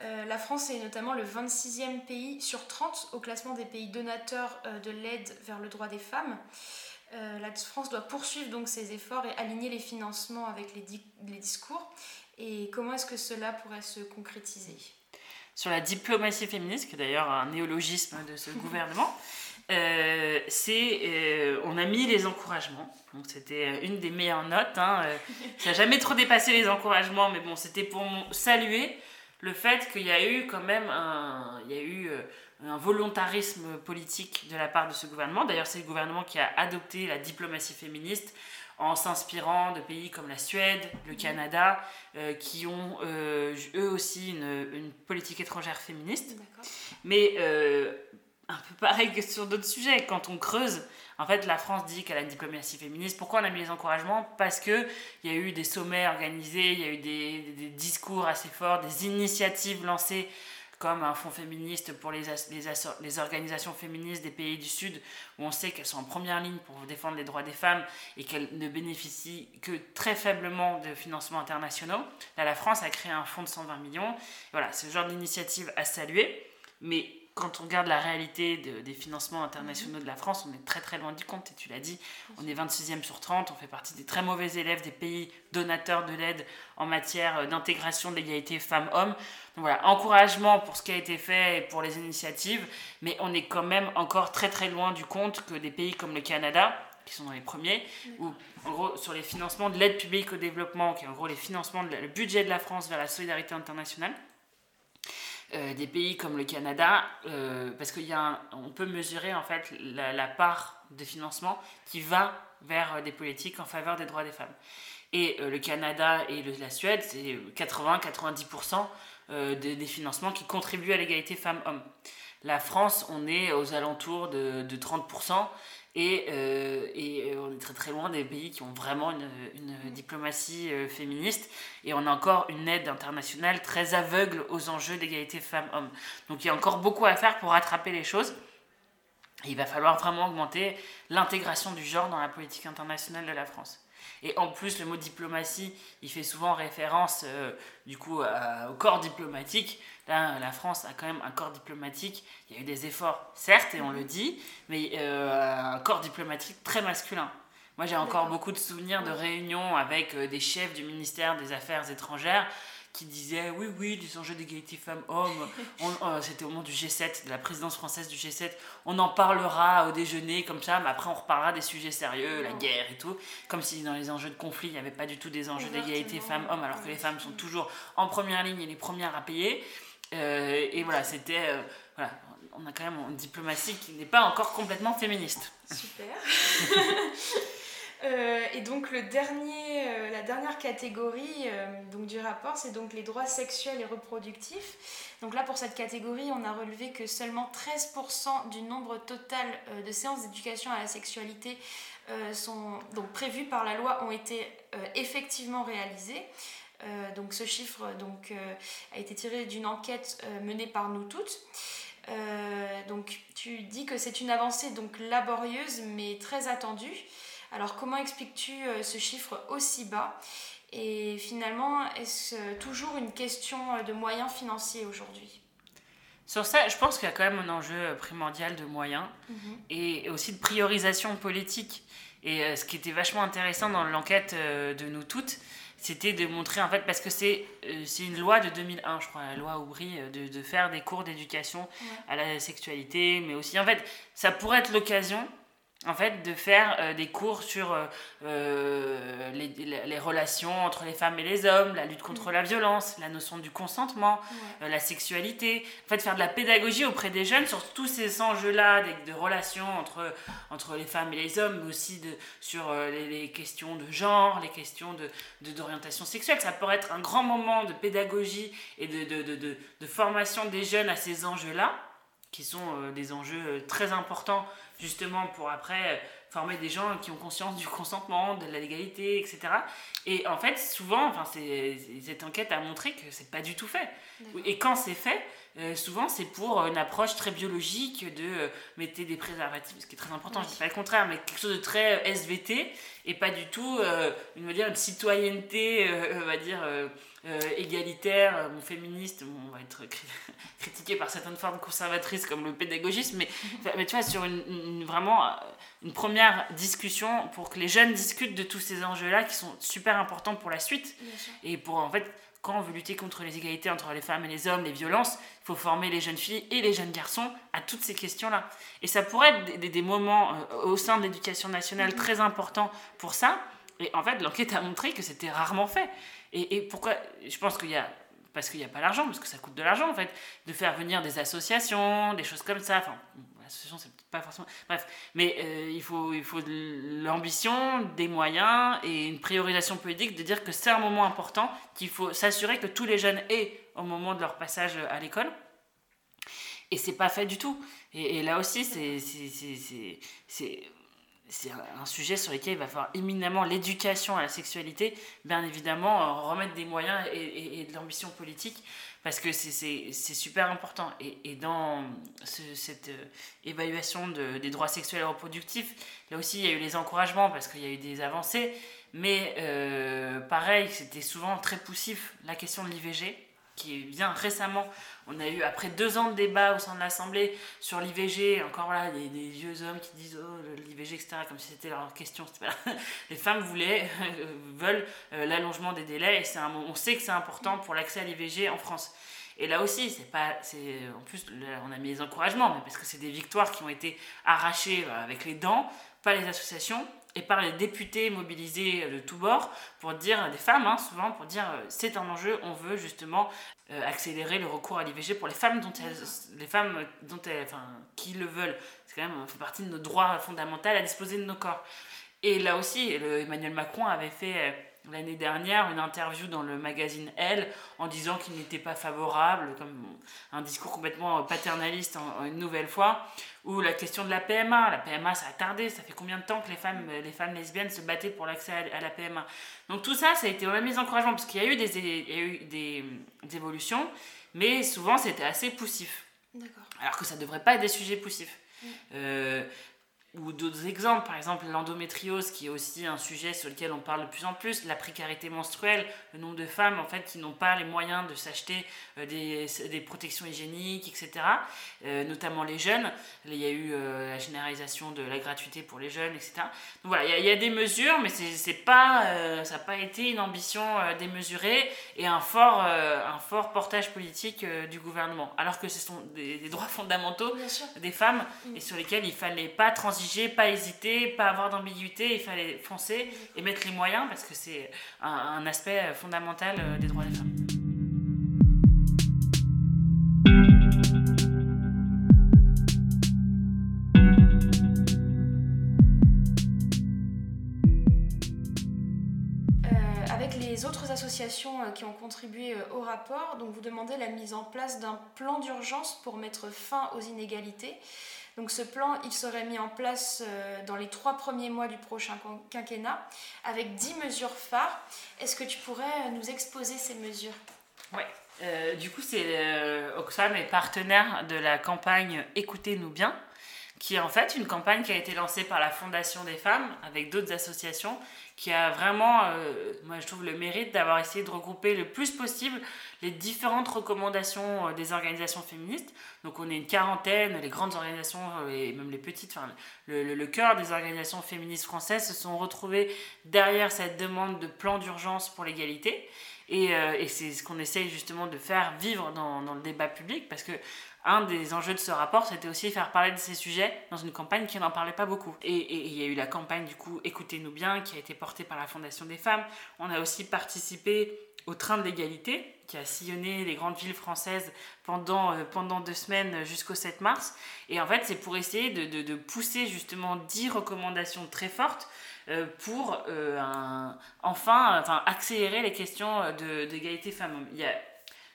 Euh, la France est notamment le 26e pays sur 30 au classement des pays donateurs euh, de l'aide vers le droit des femmes. Euh, la France doit poursuivre donc ses efforts et aligner les financements avec les, les discours. Et comment est-ce que cela pourrait se concrétiser? Sur la diplomatie féministe, qui est d'ailleurs un néologisme de ce gouvernement, c'est on a mis les encouragements. Donc c'était une des meilleures notes. Hein. Ça n'a jamais trop dépassé les encouragements, mais bon, c'était pour saluer le fait qu'il y a eu quand même un, il y a eu euh, un volontarisme politique de la part de ce gouvernement. D'ailleurs, c'est le gouvernement qui a adopté la diplomatie féministe en s'inspirant de pays comme la Suède, le Canada, euh, qui ont euh, eux aussi une, une, politique étrangère féministe. Mais un peu pareil que sur d'autres sujets, quand on creuse, en fait, la France dit qu'elle a une diplomatie féministe. Pourquoi on a mis les encouragements? Parce qu'il y a eu des sommets organisés, il y a eu des, discours assez forts, des initiatives lancées comme un fonds féministe pour les, les, organisations féministes des pays du Sud, où on sait qu'elles sont en première ligne pour défendre les droits des femmes et qu'elles ne bénéficient que très faiblement de financements internationaux. Là, la France a créé un fonds de 120 millions. Voilà, ce genre d'initiative à saluer. Mais quand on regarde la réalité des financements internationaux de la France, on est très très loin du compte, et tu l'as dit, on est 26e sur 30, on fait partie des très mauvais élèves des pays donateurs de l'aide en matière d'intégration de l'égalité femmes-hommes. Donc voilà, encouragement pour ce qui a été fait et pour les initiatives, mais on est quand même encore très très loin du compte que des pays comme le Canada, qui sont dans les premiers, ou en gros sur les financements de l'aide publique au développement, qui est en gros les financements, de, le budget de la France vers la solidarité internationale, euh, des pays comme le Canada, euh, parce qu'on peut mesurer en fait la, part de financement qui va vers euh, des politiques en faveur des droits des femmes. Et le Canada et la Suède, c'est 80-90% des, financements qui contribuent à l'égalité femmes-hommes. La France, on est aux alentours de 30%. Et, euh, et, euh, on est très très loin des pays qui ont vraiment une, une diplomatie euh, féministe. Et on a encore une aide internationale très aveugle aux enjeux d'égalité femmes-hommes. Donc il y a encore beaucoup à faire pour rattraper les choses. Et il va falloir vraiment augmenter l'intégration du genre dans la politique internationale de la France. Et en plus, le mot diplomatie, il fait souvent référence du coup au corps diplomatique. Là, la France a quand même un corps diplomatique. Il y a eu des efforts, certes, et on le dit, mais euh, un corps diplomatique très masculin. Moi, j'ai encore beaucoup de souvenirs de réunions avec euh, des chefs du ministère des Affaires étrangères qui disaient oui, oui, les enjeux d'égalité femmes-hommes, euh, c'était au moment du G7, de la présidence française du G7, on en parlera au déjeuner comme ça, mais après on reparlera des sujets sérieux, la guerre et tout, comme si dans les enjeux de conflit, il n'y avait pas du tout des enjeux d'égalité femmes-hommes, alors que les femmes sont toujours en première ligne et les premières à payer. Euh, et voilà, c'était. Euh, voilà, on a quand même une diplomatie qui n'est pas encore complètement féministe. Super. Euh, et donc dernier, la dernière catégorie donc du rapport, c'est donc les droits sexuels et reproductifs. Donc là, pour cette catégorie, on a relevé que seulement 13% du nombre total de séances d'éducation à la sexualité sont donc prévues par la loi ont été effectivement réalisées. Euh, donc ce chiffre donc, euh, a été tiré d'une enquête euh, menée par nous toutes. donc tu dis que c'est une avancée donc laborieuse mais très attendue. Alors comment expliques-tu ce chiffre aussi bas? Et finalement, est-ce toujours une question de moyens financiers aujourd'hui? Sur ça, je pense qu'il y a quand même un enjeu primordial de moyens mhm. et aussi de priorisation politique. Et ce qui était vachement intéressant dans l'enquête de nous toutes, c'était de montrer en fait parce que c'est euh, c'est une loi de 2001 je crois la loi Aubry euh, de, de faire des cours d'éducation à la sexualité mais aussi en fait ça pourrait être l'occasion en fait, de faire euh, des cours sur euh, euh, les, les, relations entre les femmes et les hommes, la lutte contre mm. la violence, la notion du consentement, la sexualité. En fait, faire de la pédagogie auprès des jeunes sur tous ces enjeux-là de, de, relations entre, entre les femmes et les hommes, mais aussi de, sur les, les, questions de genre, les questions d'orientation de, sexuelle. Ça pourrait être un grand moment de pédagogie et de, de, de formation des jeunes à ces enjeux-là, qui sont des enjeux très importants justement pour après euh, former des gens qui ont conscience du consentement, de la légalité, etc. Et en fait, souvent, enfin, cette enquête a montré que c'est pas du tout fait. Et quand c'est fait, euh, souvent c'est pour une approche très biologique de euh, mettez des préservatifs, ce qui est très important, je ne dis pas le contraire, mais quelque chose de très euh, SVT et pas du tout une, on dire, une citoyenneté, on va dire, égalitaire, mon féministe, on va être critiqué par certaines formes conservatrices comme le pédagogisme, mais, mais tu vois, sur une, vraiment une première discussion pour que les jeunes discutent de tous ces enjeux-là qui sont super importants pour la suite et pour en fait quand on veut lutter contre les égalités entre les femmes et les hommes, les violences, il faut former les jeunes filles et les jeunes garçons à toutes ces questions-là. Et ça pourrait être des, moments euh, au sein de l'éducation nationale très importants pour ça. Et en fait, l'enquête a montré que c'était rarement fait. Et, pourquoi Je pense qu'il y a parce qu'il n'y a pas l'argent, parce que ça coûte de l'argent en fait, de faire venir des associations, des choses comme ça. Enfin, l'association c'est pas forcément. Bref, mais euh, il faut, il faut de l'ambition, des moyens et une priorisation politique de dire que c'est un moment important, qu'il faut s'assurer que tous les jeunes aient au moment de leur passage à l'école. Et c'est pas fait du tout. Et, là aussi, c'est un sujet sur lequel il va falloir éminemment l'éducation à la sexualité, bien évidemment, remettre des moyens et, de l'ambition politique, parce que c'est super important. Et, et dans cette euh, évaluation de, des droits sexuels et reproductifs, là aussi, il y a eu les encouragements, parce qu'il y a eu des avancées, mais euh, pareil, c'était souvent très poussif, la question de l'IVG qui vient récemment. On a eu, après deux ans de débat au sein de l'Assemblée sur l'IVG, encore là, des, vieux hommes qui disent oh, l'IVG, etc., comme si c'était leur question. Les femmes voulaient, veulent euh, l'allongement des délais, et un, on sait que c'est important pour l'accès à l'IVG en France. Et là aussi, c'est pas, en plus, on a mis les encouragements, parce que c'est des victoires qui ont été arrachées euh, avec les dents, pas les associations et par les députés mobilisés de tous bords pour dire, des femmes hein, souvent, pour dire euh, c'est un enjeu, on veut justement euh, accélérer le recours à l'IVG pour les femmes, dont les femmes dont elles, enfin, qui le veulent. C'est quand même, fait partie de nos droits fondamentaux à disposer de nos corps. Et là aussi, Emmanuel Macron avait fait euh, l'année dernière une interview dans le magazine Elle en disant qu'il n'était pas favorable, comme un discours complètement paternaliste une nouvelle fois, ou la question de la PMA. La PMA, ça a tardé, ça fait combien de temps que les femmes, les femmes lesbiennes se battaient pour l'accès à, la PMA Donc tout ça, ça a été vraiment mis encouragement, parce qu'il y a eu des, il y a eu des, évolutions, mais souvent c'était assez poussif. Alors que ça ne devrait pas être des sujets poussifs. Euh, ou d'autres exemples, par exemple l'endométriose qui est aussi un sujet sur lequel on parle de plus en plus, la précarité menstruelle, le nombre de femmes en fait qui n'ont pas les moyens de s'acheter euh, des, des, protections hygiéniques, etc. Euh, notamment les jeunes. Il y a eu euh, la généralisation de la gratuité pour les jeunes, etc. Donc voilà, il y, a, il y a des mesures, mais c'est pas, ça n'a pas été une ambition démesurée et un fort, un fort portage politique du gouvernement. Alors que ce sont des, des droits fondamentaux des femmes mm. et sur lesquels il fallait pas transiger pas hésiter, pas avoir d'ambiguïté, il fallait foncer et mettre les moyens parce que c'est un, aspect fondamental euh, des droits des femmes. Euh, avec les autres associations euh, qui ont contribué au rapport, donc vous demandez la mise en place d'un plan d'urgence pour mettre fin aux inégalités. Donc ce plan, il serait mis en place euh, dans les trois premiers mois du prochain quinquennat avec dix mesures phares. Est-ce que tu pourrais euh, nous exposer ces mesures? Oui. Euh, du coup, c'est Oxfam est partenaire de la campagne Écoutez-nous bien, qui est en fait une campagne qui a été lancée par la Fondation des femmes avec d'autres associations qui a vraiment, euh, moi je trouve, le mérite d'avoir essayé de regrouper le plus possible les différentes recommandations euh, des organisations féministes. Donc on est une quarantaine, les grandes organisations euh, et même les petites, enfin le, cœur des organisations féministes françaises se sont retrouvés derrière cette demande de plan d'urgence pour l'égalité. Et, et c'est ce qu'on essaye justement de faire vivre dans, dans, le débat public parce que un des enjeux de ce rapport, c'était aussi faire parler de ces sujets dans une campagne qui n'en parlait pas beaucoup. Et il y a eu la campagne, du coup, Écoutez-nous bien, qui a été portée par la Fondation des femmes. On a aussi participé au train de l'égalité, qui a sillonné les grandes villes françaises pendant, euh, pendant deux semaines jusqu'au 7 mars. Et en fait, c'est pour essayer de, de, pousser justement dix recommandations très fortes euh, pour euh, enfin, enfin accélérer les questions d'égalité femmes-hommes. Il y a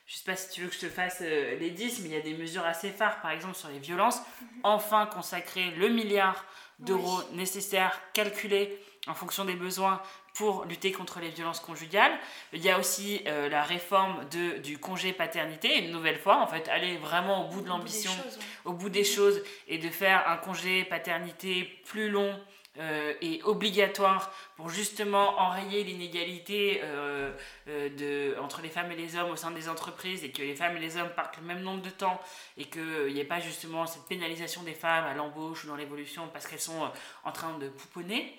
je sais pas si tu veux que je te fasse euh, les 10, mais il y a des mesures assez phares, par exemple sur les violences. Mhm. Enfin consacrer le milliard d'euros nécessaires, calculés en fonction des besoins pour lutter contre les violences conjugales. Il y a aussi euh, la réforme de, du congé paternité, une nouvelle fois, en fait, aller vraiment au bout de l'ambition, au bout des choses, et de faire un congé paternité plus long euh, et obligatoire pour justement enrayer l'inégalité euh, de, entre les femmes et les hommes au sein des entreprises et que les femmes et les hommes partent le même nombre de temps et qu'il n'y ait pas justement cette pénalisation des femmes à l'embauche ou dans l'évolution parce qu'elles sont en train de pouponner.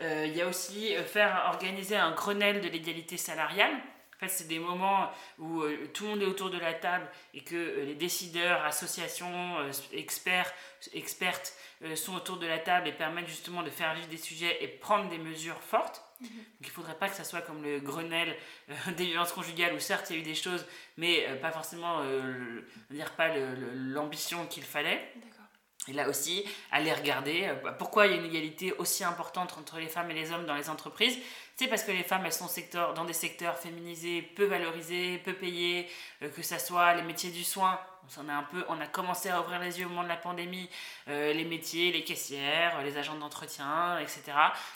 Euh, il y a aussi euh, faire organiser un Grenelle de l'égalité salariale. En fait, c'est des moments où euh, tout le monde est autour de la table et que les décideurs, associations, experts, expertes sont autour de la table et permettent justement de faire vivre des sujets et prendre des mesures fortes. Mhm. Donc il ne faudrait pas que ça soit comme le Grenelle des violences conjugales où certes il y a eu des choses, mais pas forcément, dire pas l'ambition qu'il fallait. Et là aussi, aller regarder euh, bah, pourquoi il y a une égalité aussi importante entre les femmes et les hommes dans les entreprises. C'est parce que les femmes, elles sont dans des secteurs féminisés, peu valorisés, peu payés, euh, que ce soit les métiers du soin. On, a un peu, on a commencé à ouvrir les yeux au moment de la pandémie, euh, les métiers, les caissières, les agents d'entretien, etc.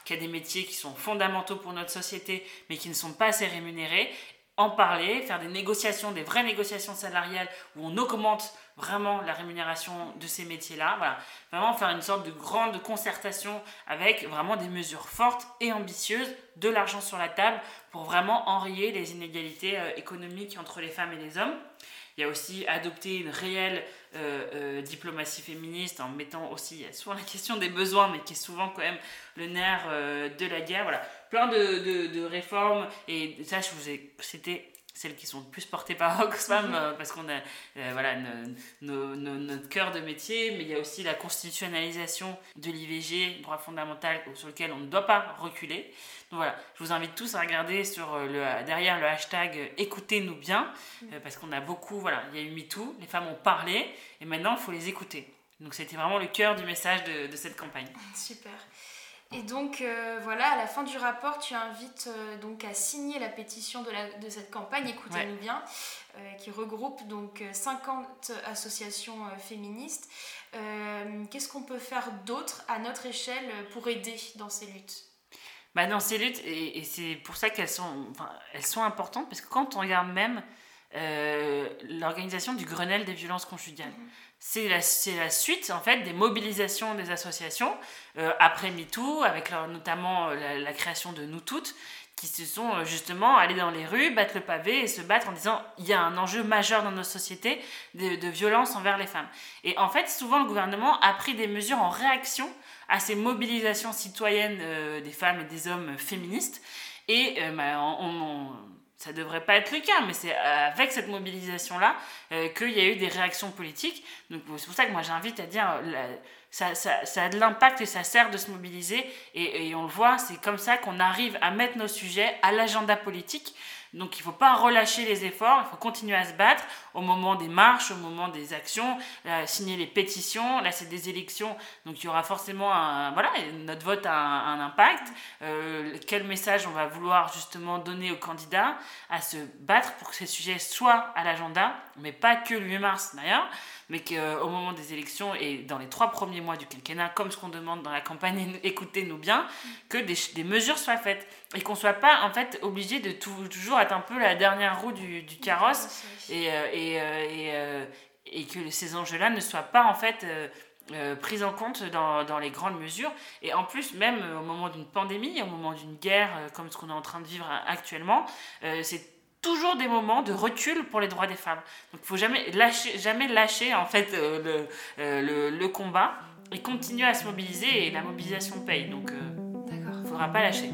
Qu'il y a des métiers qui sont fondamentaux pour notre société, mais qui ne sont pas assez rémunérés en parler, faire des négociations, des vraies négociations salariales où on augmente vraiment la rémunération de ces métiers-là. Voilà. Vraiment faire une sorte de grande concertation avec vraiment des mesures fortes et ambitieuses, de l'argent sur la table pour vraiment enrayer les inégalités euh, économiques entre les femmes et les hommes. Il y a aussi adopter une réelle euh, euh, diplomatie féministe en mettant aussi souvent la question des besoins, mais qui est souvent quand même le nerf de la guerre. Voilà, plein de, de, de réformes. Et ça, je vous ai, c'était celles qui sont le plus portées par Oxfam, mhm. euh, parce qu'on a euh, voilà, notre cœur de métier, mais il y a aussi la constitutionnalisation de l'IVG, droit fondamental sur lequel on ne doit pas reculer. Donc voilà, je vous invite tous à regarder sur euh, le, derrière le hashtag écoutez-nous bien, mhm. parce qu'on a beaucoup, voilà, il y a eu MeToo, les femmes ont parlé, et maintenant il faut les écouter. Donc c'était vraiment le cœur du message de, de cette campagne. Super. Et donc euh, voilà, à la fin du rapport, tu invites euh, donc à signer la pétition de, la, de cette campagne, écoutez-nous bien, euh, qui regroupe donc 50 associations féministes. Qu'est-ce qu'on peut faire d'autre à notre échelle pour aider dans ces luttes? Bah dans ces luttes, et, c'est pour ça qu'elles sont, enfin, elles sont importantes, parce que quand on regarde même l'organisation du Grenelle des violences conjugales, mhm c'est la, la, suite en fait des mobilisations des associations euh, après MeToo, avec notamment euh, la, création de Nous Toutes, qui se sont euh, justement allées dans les rues, battre le pavé et se battre en disant il y a un enjeu majeur dans nos sociétés de, violence envers les femmes. Et en fait, souvent le gouvernement a pris des mesures en réaction à ces mobilisations citoyennes des femmes et des hommes féministes. Et bah, ça devrait pas être le cas, mais c'est euh, avec cette mobilisation-là euh, qu'il y a eu des réactions politiques. Donc c'est pour ça que moi j'invite à dire, ça, ça, a de l'impact et ça sert de se mobiliser. Et on le voit, c'est comme ça qu'on arrive à mettre nos sujets à l'agenda politique. Donc il ne faut pas relâcher les efforts, il faut continuer à se battre au moment des marches, au moment des actions, signer les pétitions. Là, c'est des élections, donc il y aura forcément un. Voilà, notre vote a un, impact. Euh, quel message on va vouloir justement donner aux candidats à se battre pour que ces sujets soient à l'agenda, mais pas que le 8 mars d'ailleurs mais qu'au moment des élections et dans les trois premiers mois du quinquennat, comme ce qu'on demande dans la campagne Écoutez-nous bien, que des, des, mesures soient faites et qu'on soit pas en fait obligé de toujours être un peu la dernière roue du, du carrosse et, euh, et, euh, et, euh, et, que ces enjeux-là ne soient pas en fait pris en compte dans, dans, les grandes mesures. Et en plus, même au moment d'une pandémie, au moment d'une guerre comme ce qu'on est en train de vivre actuellement, c'est toujours des moments de recul pour les droits des femmes. Donc il faut jamais lâcher, jamais lâcher en fait le, le, le, combat et continuer à se mobiliser et la mobilisation paye. Donc il ne faudra pas lâcher.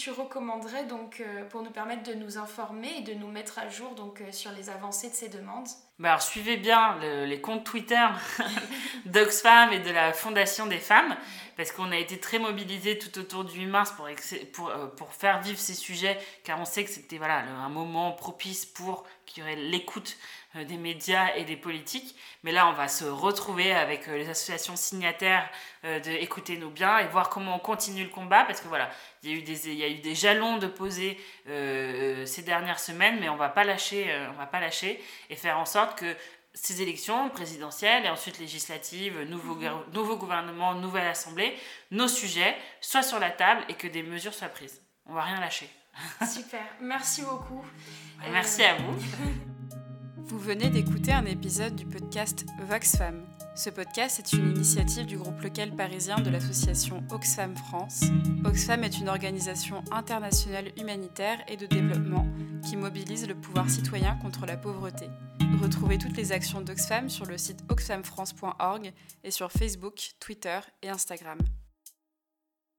Tu recommanderais donc euh, pour nous permettre de nous informer et de nous mettre à jour donc euh, sur les avancées de ces demandes? Bah alors, suivez bien les comptes Twitter d'Oxfam et de la Fondation des femmes, parce qu'on a été très mobilisés tout autour du 8 mars pour, pour, euh, pour faire vivre ces sujets, car on sait que c'était voilà, un moment propice pour qu'il y aurait l'écoute euh, des médias et des politiques. Mais là, on va se retrouver avec euh, les associations signataires de Écoutez-nous bien et voir comment on continue le combat, parce que voilà, il y a eu des, il y a eu des jalons de poser ces dernières semaines, mais on va pas lâcher, on va pas lâcher et faire en sorte que ces élections présidentielles et ensuite législatives, nouveau, mhm. nouveau gouvernement, nouvelle assemblée, nos sujets soient sur la table et que des mesures soient prises. On va rien lâcher. Super, merci beaucoup. Merci à vous. Vous venez d'écouter un épisode du podcast Vox Femmes. Ce podcast est une initiative du groupe local parisien de l'association Oxfam France. Oxfam est une organisation internationale humanitaire et de développement qui mobilise le pouvoir citoyen contre la pauvreté. Retrouvez toutes les actions d'Oxfam sur le site oxfamfrance.org et sur Facebook, Twitter et Instagram.